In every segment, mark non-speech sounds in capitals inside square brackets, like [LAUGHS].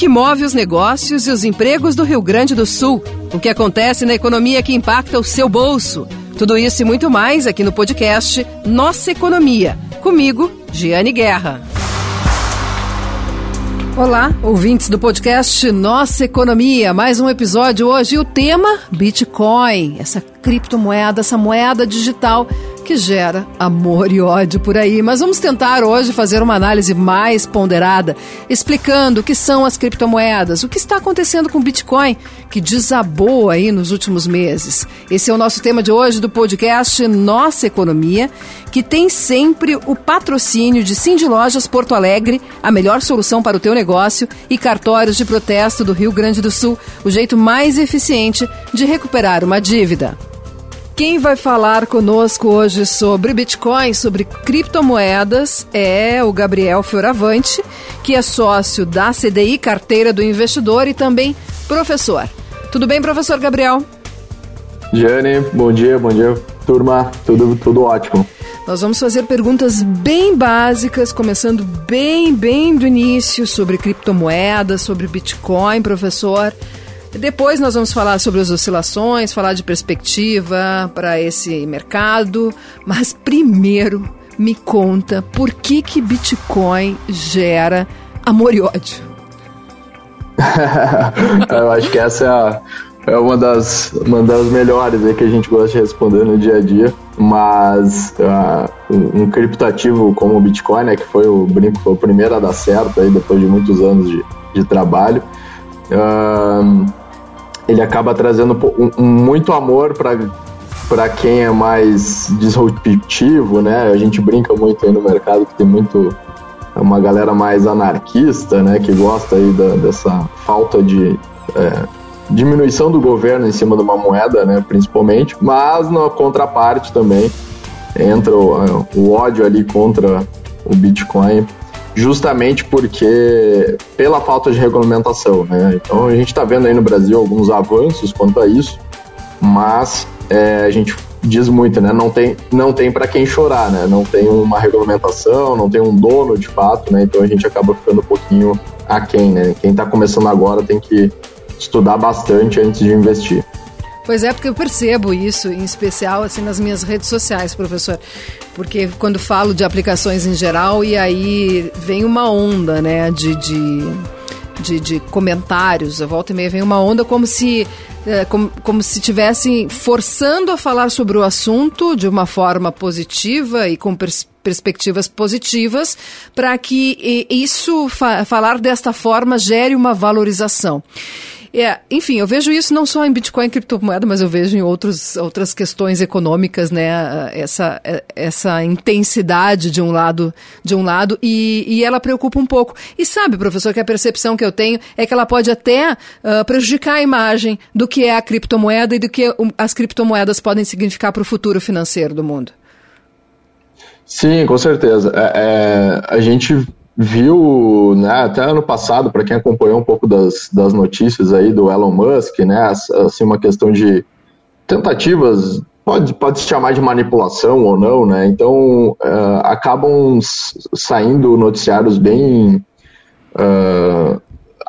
que move os negócios e os empregos do Rio Grande do Sul, o que acontece na economia que impacta o seu bolso. Tudo isso e muito mais aqui no podcast Nossa Economia. Comigo, Giane Guerra. Olá, ouvintes do podcast Nossa Economia. Mais um episódio hoje e o tema Bitcoin, essa criptomoeda, essa moeda digital que gera amor e ódio por aí. Mas vamos tentar hoje fazer uma análise mais ponderada, explicando o que são as criptomoedas, o que está acontecendo com o Bitcoin, que desabou aí nos últimos meses. Esse é o nosso tema de hoje do podcast Nossa Economia, que tem sempre o patrocínio de Cindy Lojas Porto Alegre, a melhor solução para o teu negócio, e cartórios de protesto do Rio Grande do Sul, o jeito mais eficiente de recuperar uma dívida. Quem vai falar conosco hoje sobre Bitcoin, sobre criptomoedas, é o Gabriel Fioravante, que é sócio da CDI Carteira do Investidor e também professor. Tudo bem, professor Gabriel? Jane, bom dia, bom dia, turma. Tudo, tudo ótimo. Nós vamos fazer perguntas bem básicas, começando bem, bem do início, sobre criptomoedas, sobre Bitcoin, professor. Depois nós vamos falar sobre as oscilações, falar de perspectiva para esse mercado, mas primeiro me conta por que que Bitcoin gera amor e ódio. [LAUGHS] Eu acho que essa é, uma das, uma das melhores que a gente gosta de responder no dia a dia, mas uh, um, um criptativo como o Bitcoin, né, que foi o brinco, foi o primeiro a dar certo aí depois de muitos anos de, de trabalho, uh, ele acaba trazendo um, um muito amor para para quem é mais disruptivo, né? A gente brinca muito aí no mercado que tem muito uma galera mais anarquista, né? Que gosta aí da, dessa falta de é, diminuição do governo em cima de uma moeda, né? Principalmente, mas na contraparte também entra o, o ódio ali contra o Bitcoin justamente porque pela falta de regulamentação, né? Então a gente está vendo aí no Brasil alguns avanços quanto a isso, mas é, a gente diz muito, né? Não tem, não tem para quem chorar, né? Não tem uma regulamentação, não tem um dono de fato, né? Então a gente acaba ficando um pouquinho aquém, né? Quem está começando agora tem que estudar bastante antes de investir. Pois é, porque eu percebo isso, em especial assim nas minhas redes sociais, professor. Porque quando falo de aplicações em geral, e aí vem uma onda, né, de, de, de, de comentários, a volta e meia vem uma onda como se é, como, como se estivessem forçando a falar sobre o assunto de uma forma positiva e com pers perspectivas positivas, para que isso, fa falar desta forma, gere uma valorização. É, enfim, eu vejo isso não só em Bitcoin e criptomoeda, mas eu vejo em outros, outras questões econômicas, né? Essa, essa intensidade de um lado, de um lado e, e ela preocupa um pouco. E sabe, professor, que a percepção que eu tenho é que ela pode até uh, prejudicar a imagem do que é a criptomoeda e do que as criptomoedas podem significar para o futuro financeiro do mundo. Sim, com certeza. É, é, a gente viu, né, até ano passado, para quem acompanhou um pouco das, das notícias aí do Elon Musk, né, assim, uma questão de tentativas, pode, pode se chamar de manipulação ou não, né, então uh, acabam saindo noticiários bem uh,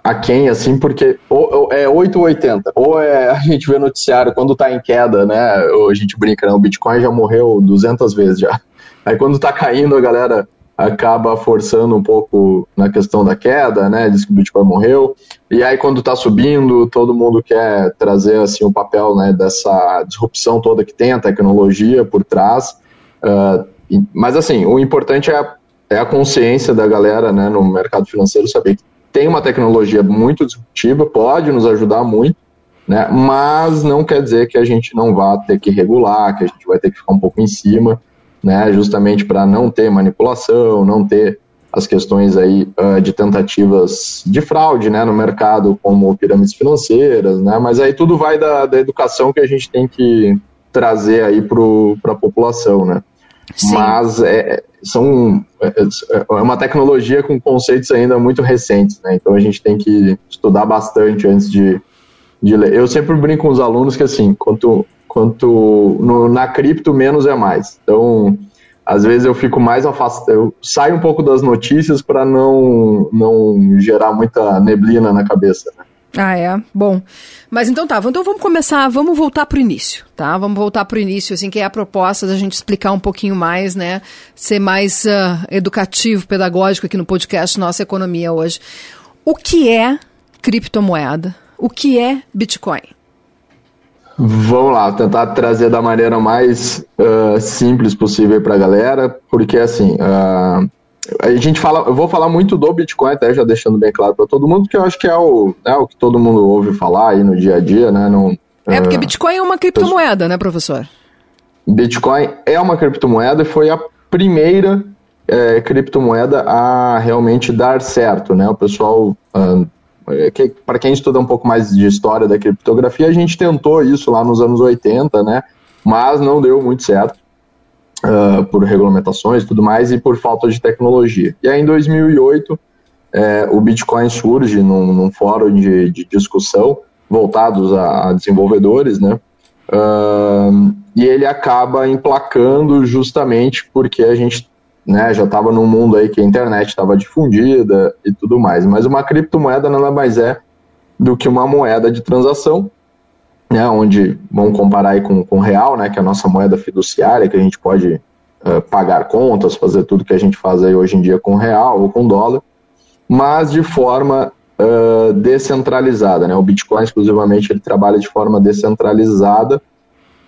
aquém, assim, porque ou, ou é 8 ou 80, ou é, a gente vê noticiário quando está em queda, né, ou a gente brinca, né, o Bitcoin já morreu 200 vezes já, aí quando está caindo a galera acaba forçando um pouco na questão da queda, né? Diz que o Bitcoin morreu. E aí, quando está subindo, todo mundo quer trazer assim o papel né, dessa disrupção toda que tem, a tecnologia por trás. Uh, mas assim, o importante é a, é a consciência da galera né, no mercado financeiro saber que tem uma tecnologia muito disruptiva, pode nos ajudar muito, né, mas não quer dizer que a gente não vá ter que regular, que a gente vai ter que ficar um pouco em cima né, justamente para não ter manipulação, não ter as questões aí uh, de tentativas de fraude né, no mercado, como pirâmides financeiras, né, mas aí tudo vai da, da educação que a gente tem que trazer aí para a população, né. Sim. Mas é, são, é, é uma tecnologia com conceitos ainda muito recentes, né, então a gente tem que estudar bastante antes de, de ler. Eu sempre brinco com os alunos que assim, quanto quanto no, na cripto menos é mais. Então, às vezes eu fico mais afastado, eu saio um pouco das notícias para não, não gerar muita neblina na cabeça. Né? Ah, é? Bom. Mas então tá, então vamos começar, vamos voltar para o início, tá? Vamos voltar para o início, assim, que é a proposta da gente explicar um pouquinho mais, né? Ser mais uh, educativo, pedagógico aqui no podcast Nossa Economia hoje. O que é criptomoeda? O que é Bitcoin? Vamos lá, tentar trazer da maneira mais uh, simples possível para a galera, porque assim, uh, a gente fala, eu vou falar muito do Bitcoin, até já deixando bem claro para todo mundo, que eu acho que é o, né, o que todo mundo ouve falar aí no dia a dia, né? Não, é porque Bitcoin é uma criptomoeda, né, professor? Bitcoin é uma criptomoeda e foi a primeira é, criptomoeda a realmente dar certo, né? O pessoal uh, que, para quem estuda um pouco mais de história da criptografia, a gente tentou isso lá nos anos 80, né? Mas não deu muito certo uh, por regulamentações e tudo mais e por falta de tecnologia. E aí em 2008 é, o Bitcoin surge num, num fórum de, de, discussão voltados a, a desenvolvedores, né? Uh, e ele acaba emplacando justamente porque a gente né, já estava num mundo aí que a internet estava difundida e tudo mais. Mas uma criptomoeda nada mais é do que uma moeda de transação, né, onde vamos comparar aí com o real, né, que é a nossa moeda fiduciária, que a gente pode uh, pagar contas, fazer tudo que a gente faz aí hoje em dia com real ou com dólar, mas de forma uh, descentralizada. Né? O Bitcoin, exclusivamente, ele trabalha de forma descentralizada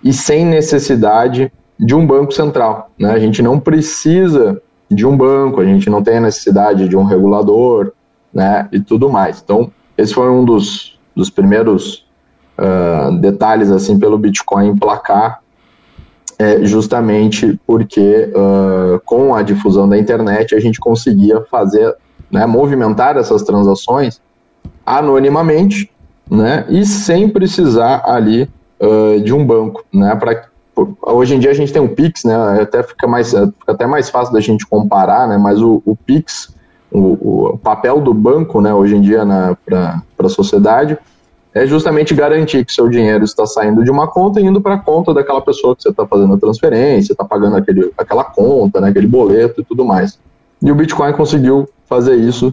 e sem necessidade de um banco central. Né? A gente não precisa de um banco, a gente não tem a necessidade de um regulador né? e tudo mais. Então, esse foi um dos, dos primeiros uh, detalhes assim pelo Bitcoin emplacar, é, justamente porque uh, com a difusão da internet a gente conseguia fazer, né, movimentar essas transações anonimamente né, e sem precisar ali uh, de um banco, né, para hoje em dia a gente tem um Pix, né? Até fica mais, fica até mais fácil da gente comparar, né? Mas o, o Pix, o, o, papel do banco, né? Hoje em dia para a sociedade é justamente garantir que seu dinheiro está saindo de uma conta e indo para a conta daquela pessoa que você está fazendo a transferência, está pagando aquele, aquela conta, né? Aquele boleto e tudo mais. E o Bitcoin conseguiu fazer isso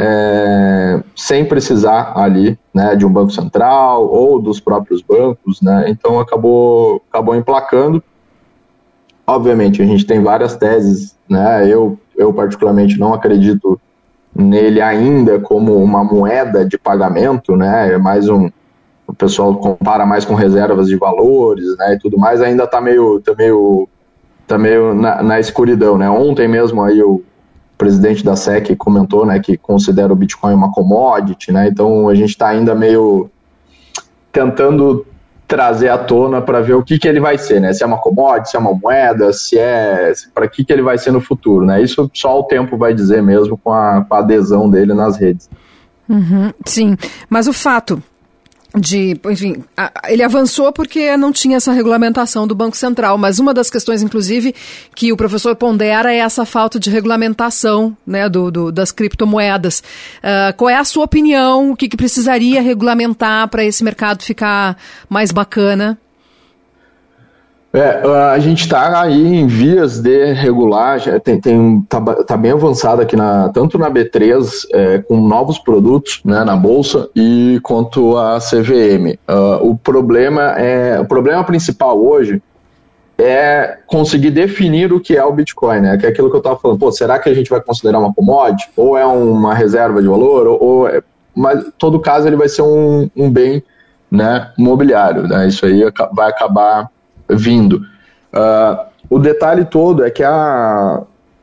é, sem precisar ali né, de um banco central ou dos próprios bancos, né? Então acabou, acabou emplacando. Obviamente a gente tem várias teses, né? Eu, eu particularmente não acredito nele ainda como uma moeda de pagamento, né? É mais um o pessoal compara mais com reservas de valores, né? E tudo mais ainda está meio, tá meio, tá meio na, na escuridão, né? Ontem mesmo aí o presidente da SEC comentou, né, que considera o Bitcoin uma commodity, né? Então a gente está ainda meio tentando trazer à tona para ver o que, que ele vai ser, né? Se é uma commodity, se é uma moeda, se é para que, que ele vai ser no futuro, né? Isso só o tempo vai dizer mesmo com a, com a adesão dele nas redes. Uhum, sim, mas o fato de, enfim, ele avançou porque não tinha essa regulamentação do Banco Central, mas uma das questões, inclusive, que o professor pondera é essa falta de regulamentação né, do, do das criptomoedas. Uh, qual é a sua opinião? O que, que precisaria regulamentar para esse mercado ficar mais bacana? É, a gente está aí em vias de regular, tem, tem tá, tá, bem avançado aqui na tanto na B3 é, com novos produtos né, na bolsa e quanto a CVM. Uh, o problema é o problema principal hoje é conseguir definir o que é o Bitcoin, né? Que é aquilo que eu estava falando. Pô, será que a gente vai considerar uma commodity ou é uma reserva de valor ou, ou é, mas todo caso ele vai ser um, um bem né, imobiliário, né? Isso aí vai acabar vindo. Uh, o detalhe todo é que a,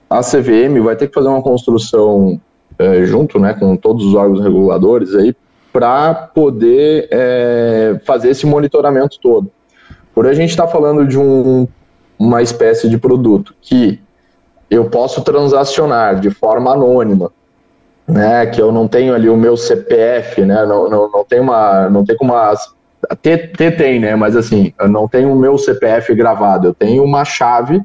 a CVM vai ter que fazer uma construção é, junto né, com todos os órgãos reguladores aí para poder é, fazer esse monitoramento todo. Por a gente está falando de um, uma espécie de produto que eu posso transacionar de forma anônima, né, que eu não tenho ali o meu CPF, né, não, não, não tem uma, não tem como as ter tem, né? Mas assim, eu não tenho o meu CPF gravado, eu tenho uma chave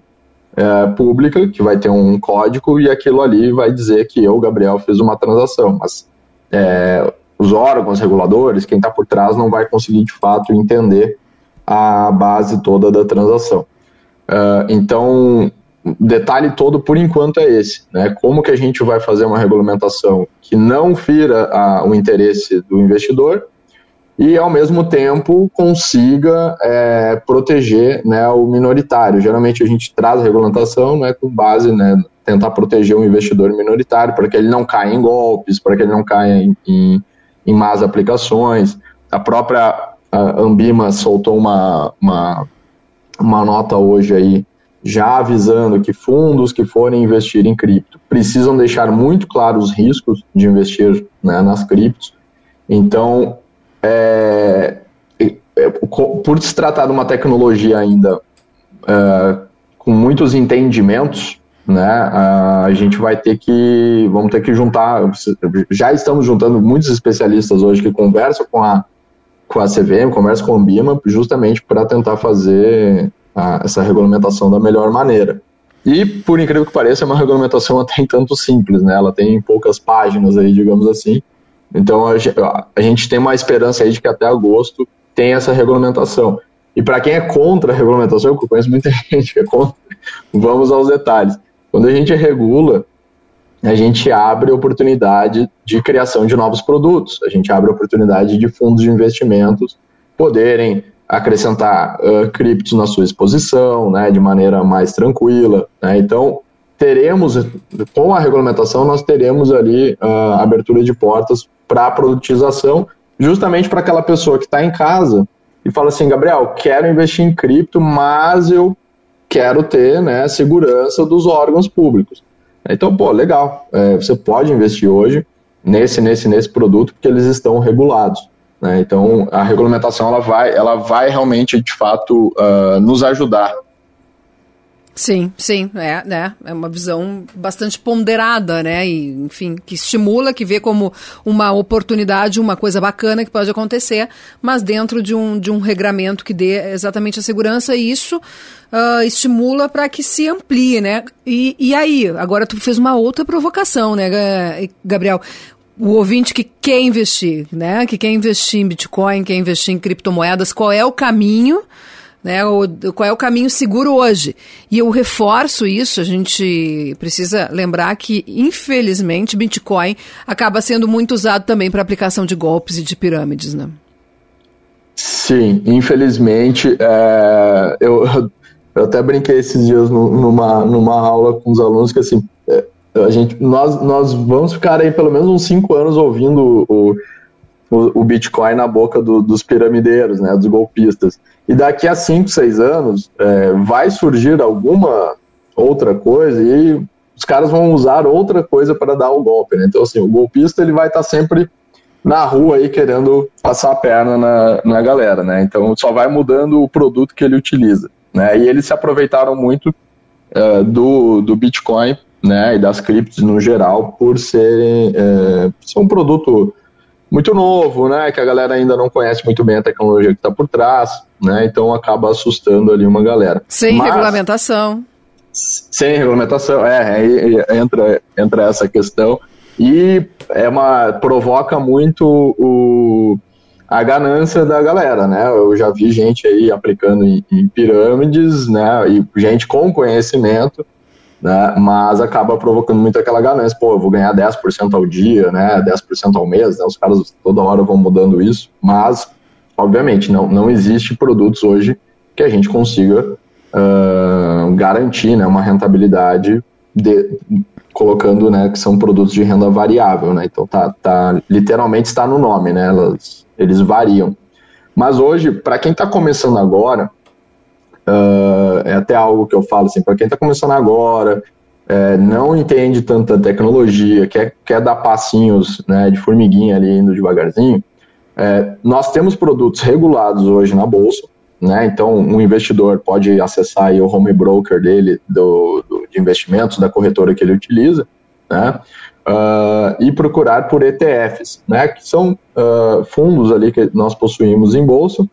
é, pública que vai ter um código e aquilo ali vai dizer que eu, Gabriel, fiz uma transação. Mas é, os órgãos reguladores, quem está por trás, não vai conseguir de fato entender a base toda da transação. Uh, então, detalhe todo, por enquanto, é esse. Né? Como que a gente vai fazer uma regulamentação que não fira a, o interesse do investidor e, ao mesmo tempo, consiga é, proteger né, o minoritário. Geralmente, a gente traz a regulamentação né, com base né, tentar proteger o investidor minoritário para que ele não caia em golpes, para que ele não caia em, em, em más aplicações. A própria a Ambima soltou uma, uma, uma nota hoje aí já avisando que fundos que forem investir em cripto precisam deixar muito claro os riscos de investir né, nas criptos. Então, é, é, por se tratar de uma tecnologia ainda é, com muitos entendimentos, né, a gente vai ter que, vamos ter que juntar, já estamos juntando muitos especialistas hoje que conversam com a, com a CVM, conversam com a Ambima, justamente para tentar fazer a, essa regulamentação da melhor maneira. E, por incrível que pareça, é uma regulamentação [LAUGHS] até tanto simples, né? Ela tem poucas páginas aí, digamos assim. Então, a, gente tem uma esperança aí de que até agosto tem essa regulamentação. E para quem é contra a regulamentação, eu conheço muita [LAUGHS] gente que é contra, vamos aos detalhes. Quando a gente regula, a gente abre oportunidade de criação de novos produtos, a gente abre oportunidade de fundos de investimentos poderem acrescentar uh, criptos na sua exposição, né, de maneira mais tranquila. Né? Então, teremos, com a regulamentação, nós teremos ali uh, abertura de portas para a produtização, justamente para aquela pessoa que está em casa e fala assim, Gabriel, quero investir em cripto, mas eu quero ter né, segurança dos órgãos públicos. Então, pô, legal, é, você pode investir hoje nesse, nesse, nesse produto, porque eles estão regulados. Né? Então, a regulamentação ela vai, ela vai realmente, de fato, uh, nos ajudar. Sim, sim, é, né? É uma visão bastante ponderada, né? E, enfim, que estimula, que vê como uma oportunidade, uma coisa bacana que pode acontecer, mas dentro de um, de um regramento que dê exatamente a segurança, e isso uh, estimula para que se amplie, né? E, e aí, agora tu fez uma outra provocação, né, Gabriel? o ouvinte que quer investir, né? Que quer investir em Bitcoin, quer investir em criptomoedas, qual é o caminho, né? O, qual é o caminho seguro hoje? E eu reforço isso, a gente precisa lembrar que, infelizmente, Bitcoin acaba sendo muito usado também para aplicação de golpes e de pirâmides, né? Sim, infelizmente, é, eu, eu até brinquei esses dias numa, numa aula com os alunos que assim, a gente, nós, nós vamos ficar aí pelo menos uns cinco anos ouvindo o, o, Bitcoin na boca do, dos piramideiros, né, dos golpistas. E daqui a cinco, seis anos é, vai surgir alguma outra coisa e os caras vão usar outra coisa para dar o golpe. Né? Então, assim, o golpista ele vai estar tá sempre na rua aí querendo passar a perna na, na galera, né? Então só vai mudando o produto que ele utiliza, né? E eles se aproveitaram muito uh, do, do Bitcoin né, e das criptos no geral, por serem é, ser um produto muito novo, né, que a galera ainda não conhece muito bem a tecnologia que está por trás, né, então acaba assustando ali uma galera. Sem Mas, regulamentação. Sem regulamentação, é, aí entra, entra essa questão e é uma provoca muito o, a ganância da galera, né? Eu já vi gente aí aplicando em, em pirâmides, né? E gente com conhecimento né? Mas acaba provocando muito aquela ganância, pô, eu vou ganhar 10% ao dia, né? 10% ao mês, né? Os caras toda hora vão mudando isso, mas obviamente não, não existe produtos hoje que a gente consiga uh, garantir, né, uma rentabilidade de, colocando, né, que são produtos de renda variável, né? Então tá, tá literalmente está no nome, né? Elas, eles variam. Mas hoje, para quem está começando agora, Uh, é até algo que eu falo assim, para quem está começando agora, é, não entende tanta tecnologia, quer, quer dar passinhos né, de formiguinha ali indo devagarzinho, é, nós temos produtos regulados hoje na bolsa, né, então um investidor pode acessar o home broker dele do, do de investimentos da corretora que ele utiliza, né, uh, e procurar por ETFs, né, que são uh, fundos ali que nós possuímos em bolsa,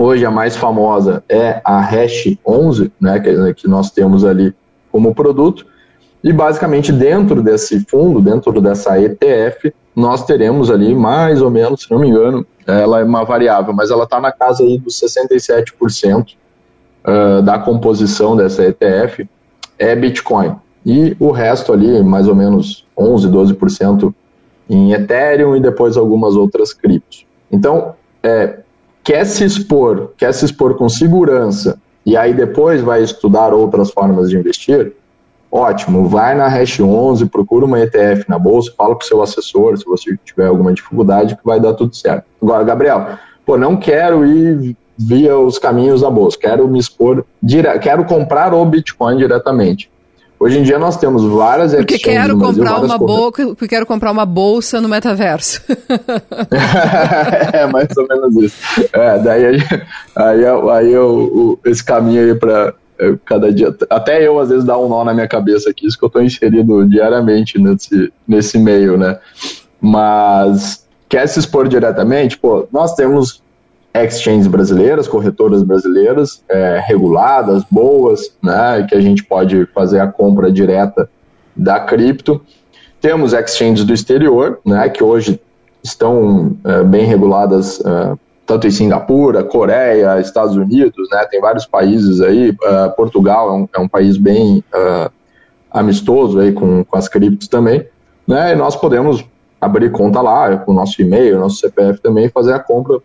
Hoje a mais famosa é a Hash 11, né, que, que nós temos ali como produto. E basicamente dentro desse fundo, dentro dessa ETF, nós teremos ali mais ou menos, se não me engano, ela é uma variável, mas ela está na casa aí dos 67% uh, da composição dessa ETF é Bitcoin. E o resto ali, mais ou menos 11, 12% em Ethereum e depois algumas outras criptos. Então, é, quer se expor, quer se expor com segurança e aí depois vai estudar outras formas de investir, ótimo, vai na Hash 11, procura uma ETF na bolsa, fala com seu assessor se você tiver alguma dificuldade que vai dar tudo certo. Agora, Gabriel, pô, não quero ir via os caminhos da bolsa, quero me expor, dire... quero comprar o Bitcoin diretamente. Hoje em dia nós temos várias porque quero comprar uma bolsa, porque quero comprar uma bolsa no metaverso. [LAUGHS] é mais ou menos isso. É, daí aí, aí, aí eu, esse caminho aí para é, cada dia, até eu às vezes dá um nó na minha cabeça aqui, isso que eu estou inserido diariamente nesse nesse meio, né? Mas quer se expor diretamente, pô, nós temos exchanges brasileiras, corretoras brasileiras, é, reguladas, boas, né, que a gente pode fazer a compra direta da cripto. Temos exchanges do exterior, né, que hoje estão é, bem reguladas, é, tanto em Singapura, Coreia, Estados Unidos, né, tem vários países aí, é, Portugal é um, é um, país bem é, amistoso aí com, com as criptos também, né, e nós podemos abrir conta lá, com o nosso e-mail, nosso CPF também, fazer a compra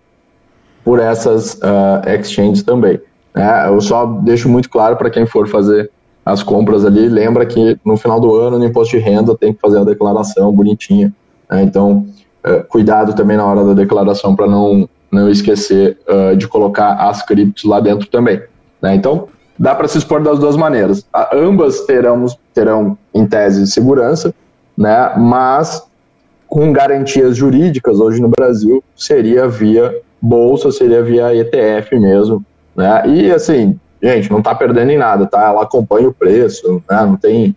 por essas uh, exchanges também. Né? Eu só deixo muito claro para quem for fazer as compras ali, lembra que no final do ano, no imposto de renda, tem que fazer a declaração bonitinha. Né? Então, uh, cuidado também na hora da declaração para não, não esquecer uh, de colocar as criptos lá dentro também. Né? Então, dá para se expor das duas maneiras. A, ambas terão, terão, em tese, segurança, né? mas com garantias jurídicas hoje no Brasil, seria via bolsa seria via ETF mesmo, né? E assim, gente, não está perdendo em nada, tá? Ela acompanha o preço, né? Não tem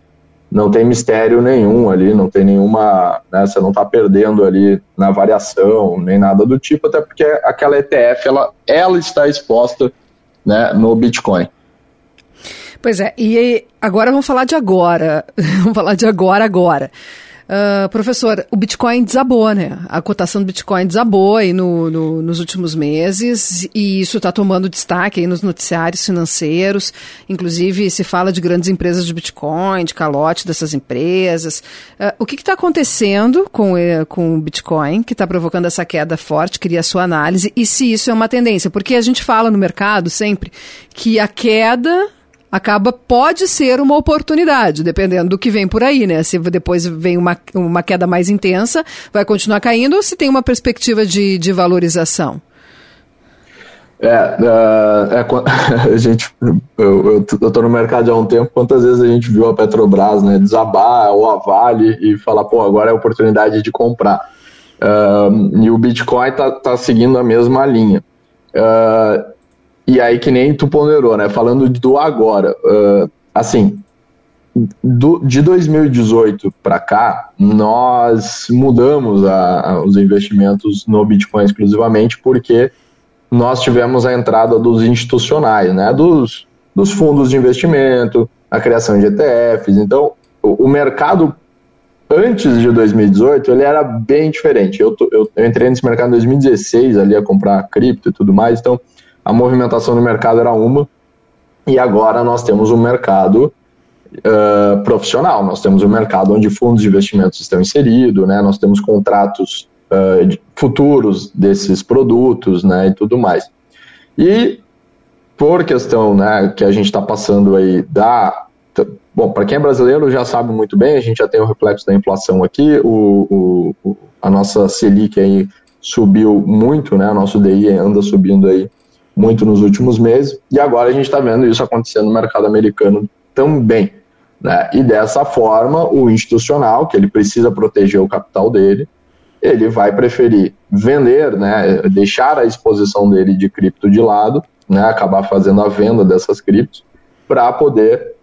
não tem mistério nenhum ali, não tem nenhuma, né, você não está perdendo ali na variação, nem nada do tipo, até porque aquela ETF, ela, ela está exposta né, no Bitcoin. Pois é, e agora vamos falar de agora, [LAUGHS] vamos falar de agora, agora. Uh, professor, o Bitcoin desabou, né? A cotação do Bitcoin desabou aí no, no nos últimos meses e isso está tomando destaque aí nos noticiários financeiros. Inclusive, se fala de grandes empresas de Bitcoin, de calote dessas empresas. Uh, o que está acontecendo com, eh, com o Bitcoin que está provocando essa queda forte? Queria a sua análise e se isso é uma tendência. Porque a gente fala no mercado sempre que a queda acaba pode ser uma oportunidade, dependendo do que vem por aí, né? Se depois vem uma, uma queda mais intensa, vai continuar caindo ou se tem uma perspectiva de, de valorização? É, uh, é, [LAUGHS] a gente, eu, eu, tô no mercado há um tempo, quantas vezes a gente viu a Petrobras né, desabar ou a Vale e falar, pô, agora é a oportunidade de comprar. Uh, e o Bitcoin tá, tá seguindo a mesma linha. Uh, e aí, que nem tu ponderou, né? Falando do agora, uh, assim, do, de 2018 para cá, nós mudamos a, a, os investimentos no Bitcoin exclusivamente porque nós tivemos a entrada dos institucionais, né? Dos, dos fundos de investimento, a criação de ETFs. Então, o, o mercado antes de 2018 ele era bem diferente. Eu, eu, eu entrei nesse mercado em 2016 ali a comprar cripto e tudo mais, então a movimentação no mercado era uma, e agora nós temos um mercado uh, profissional, nós temos um mercado onde fundos de investimentos estão inseridos, né, nós temos contratos uh, futuros desses produtos né, e tudo mais. E por questão né, que a gente está passando aí da. Bom, para quem é brasileiro já sabe muito bem, a gente já tem o reflexo da inflação aqui, o, o a nossa Selic aí subiu muito, né? Nosso DI anda subindo aí muito nos últimos meses, e agora a gente está vendo isso acontecendo no mercado americano também. Né? E dessa forma, o institucional, que ele precisa proteger o capital dele, ele vai preferir vender, né, deixar a exposição dele de cripto de lado, né, acabar fazendo a venda dessas criptos, para poder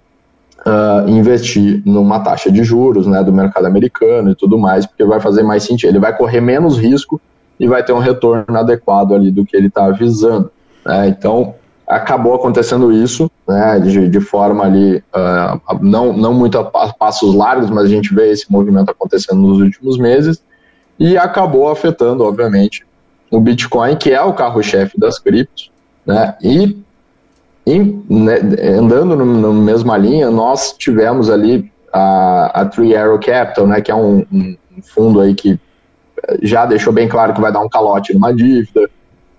uh, investir numa taxa de juros né, do mercado americano e tudo mais, porque vai fazer mais sentido. Ele vai correr menos risco e vai ter um retorno adequado ali do que ele está avisando. Né? Então, acabou acontecendo isso, né, de, de forma ali, uh, não, não muito a passos largos, mas a gente vê esse movimento acontecendo nos últimos meses, e acabou afetando, obviamente, o Bitcoin, que é o carro-chefe das criptos, né, e né, andando na mesma linha, nós tivemos ali a, a Three Arrow Capital, né, que é um, um, fundo aí que já deixou bem claro que vai dar um calote numa dívida,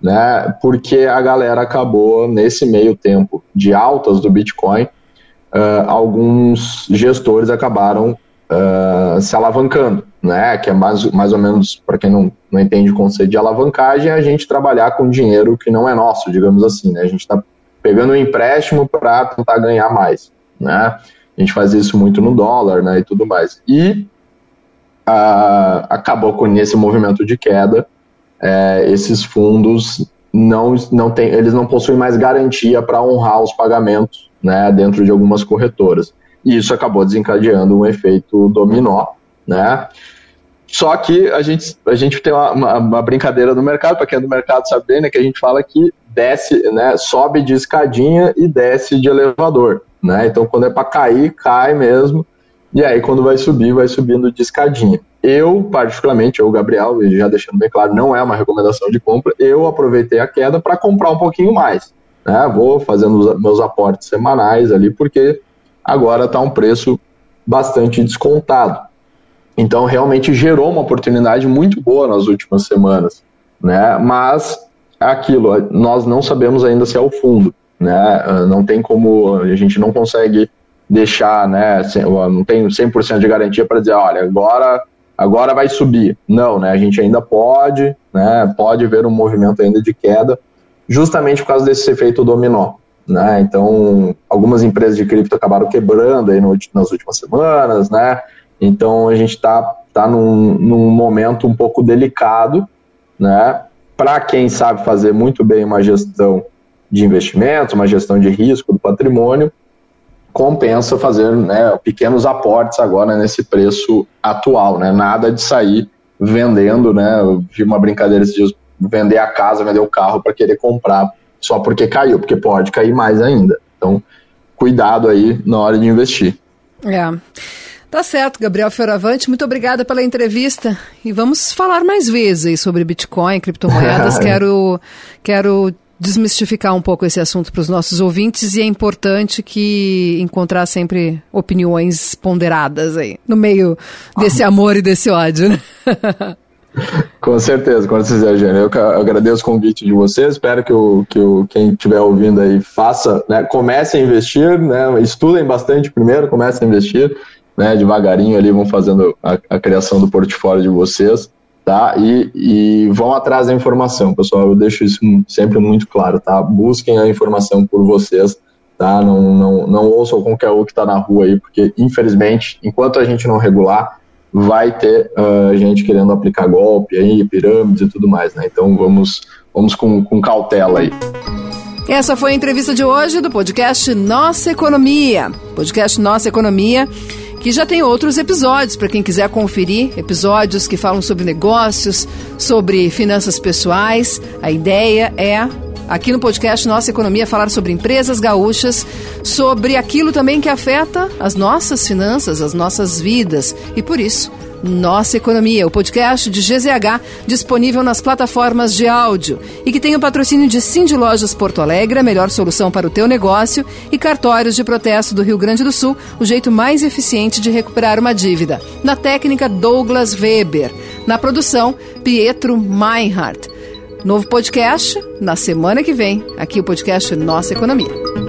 né, porque a galera acabou nesse meio tempo de altas do Bitcoin, uh, alguns gestores acabaram uh, se alavancando, né, que é mais, mais ou menos, para quem não, não entende o conceito de alavancagem, é a gente trabalhar com dinheiro que não é nosso, digamos assim, né, a gente está pegando um empréstimo para tentar ganhar mais, né? A gente faz isso muito no dólar, né, e tudo mais. E uh, acabou com esse movimento de queda, é, esses fundos não, não tem, eles não possuem mais garantia para honrar os pagamentos, né, dentro de algumas corretoras. E isso acabou desencadeando um efeito dominó, né? Só que a gente, a gente tem uma, uma, uma brincadeira no mercado, para quem é do mercado sabe bem, né, que a gente fala que desce, né, sobe de escadinha e desce de elevador, né? Então quando é para cair, cai mesmo. E aí quando vai subir, vai subindo de escadinha. Eu, particularmente, eu, Gabriel, já deixando bem claro, não é uma recomendação de compra, eu aproveitei a queda para comprar um pouquinho mais. Né? Vou fazendo os meus aportes semanais ali, porque agora está um preço bastante descontado. Então, realmente gerou uma oportunidade muito boa nas últimas semanas. Né? Mas aquilo, nós não sabemos ainda se é o fundo, né? Não tem como, a gente não consegue deixar, né? Não tem 100% de garantia para dizer, olha, agora, agora vai subir. Não, né? A gente ainda pode, né? Pode ver um movimento ainda de queda, justamente por causa desse efeito dominó. Né? Então, algumas empresas de cripto acabaram quebrando aí no, nas últimas semanas, né? Então, a gente está tá num, num momento um pouco delicado, né? para quem sabe fazer muito bem uma gestão de investimentos, uma gestão de risco do patrimônio, compensa fazer né, pequenos aportes agora nesse preço atual, né? Nada de sair vendendo, né? Eu vi uma brincadeira esses dias, vender a casa, vender o carro para querer comprar só porque caiu, porque pode cair mais ainda. Então, cuidado aí na hora de investir. É. Tá certo, Gabriel Fioravante, muito obrigada pela entrevista e vamos falar mais vezes sobre Bitcoin, [LAUGHS] criptomoedas. quero, quero desmistificar um pouco esse assunto para os nossos ouvintes e é importante que encontrar sempre opiniões ponderadas aí no meio desse [LAUGHS] amor e desse ódio, né? [LAUGHS] Com certeza, com certeza, Eugênio. Eu agradeço o convite de vocês. Espero que, o, que o, quem estiver ouvindo aí faça, né, comece a investir, né, estudem bastante primeiro, comece a investir né, devagarinho ali vão fazendo a, a criação do portfólio de vocês, tá? E, e, vão atrás da informação, pessoal. Eu deixo isso sempre muito claro, tá? Busquem a informação por vocês, tá? Não, não, não ouçam qualquer um que está na rua aí, porque infelizmente, enquanto a gente não regular, vai ter uh, gente querendo aplicar golpe aí, pirâmides e tudo mais, né? Então vamos, vamos com, com cautela aí. Essa foi a entrevista de hoje do podcast Nossa Economia. Podcast Nossa Economia que já tem outros episódios para quem quiser conferir, episódios que falam sobre negócios, sobre finanças pessoais. A ideia é aqui no podcast Nossa Economia falar sobre empresas gaúchas, sobre aquilo também que afeta as nossas finanças, as nossas vidas. E por isso, nossa Economia, o podcast de GZH, disponível nas plataformas de áudio e que tem o patrocínio de Cindy Lojas Porto Alegre, a melhor solução para o teu negócio, e cartórios de protesto do Rio Grande do Sul, o jeito mais eficiente de recuperar uma dívida. Na técnica Douglas Weber. Na produção, Pietro Meinhardt. Novo podcast na semana que vem, aqui o podcast Nossa Economia.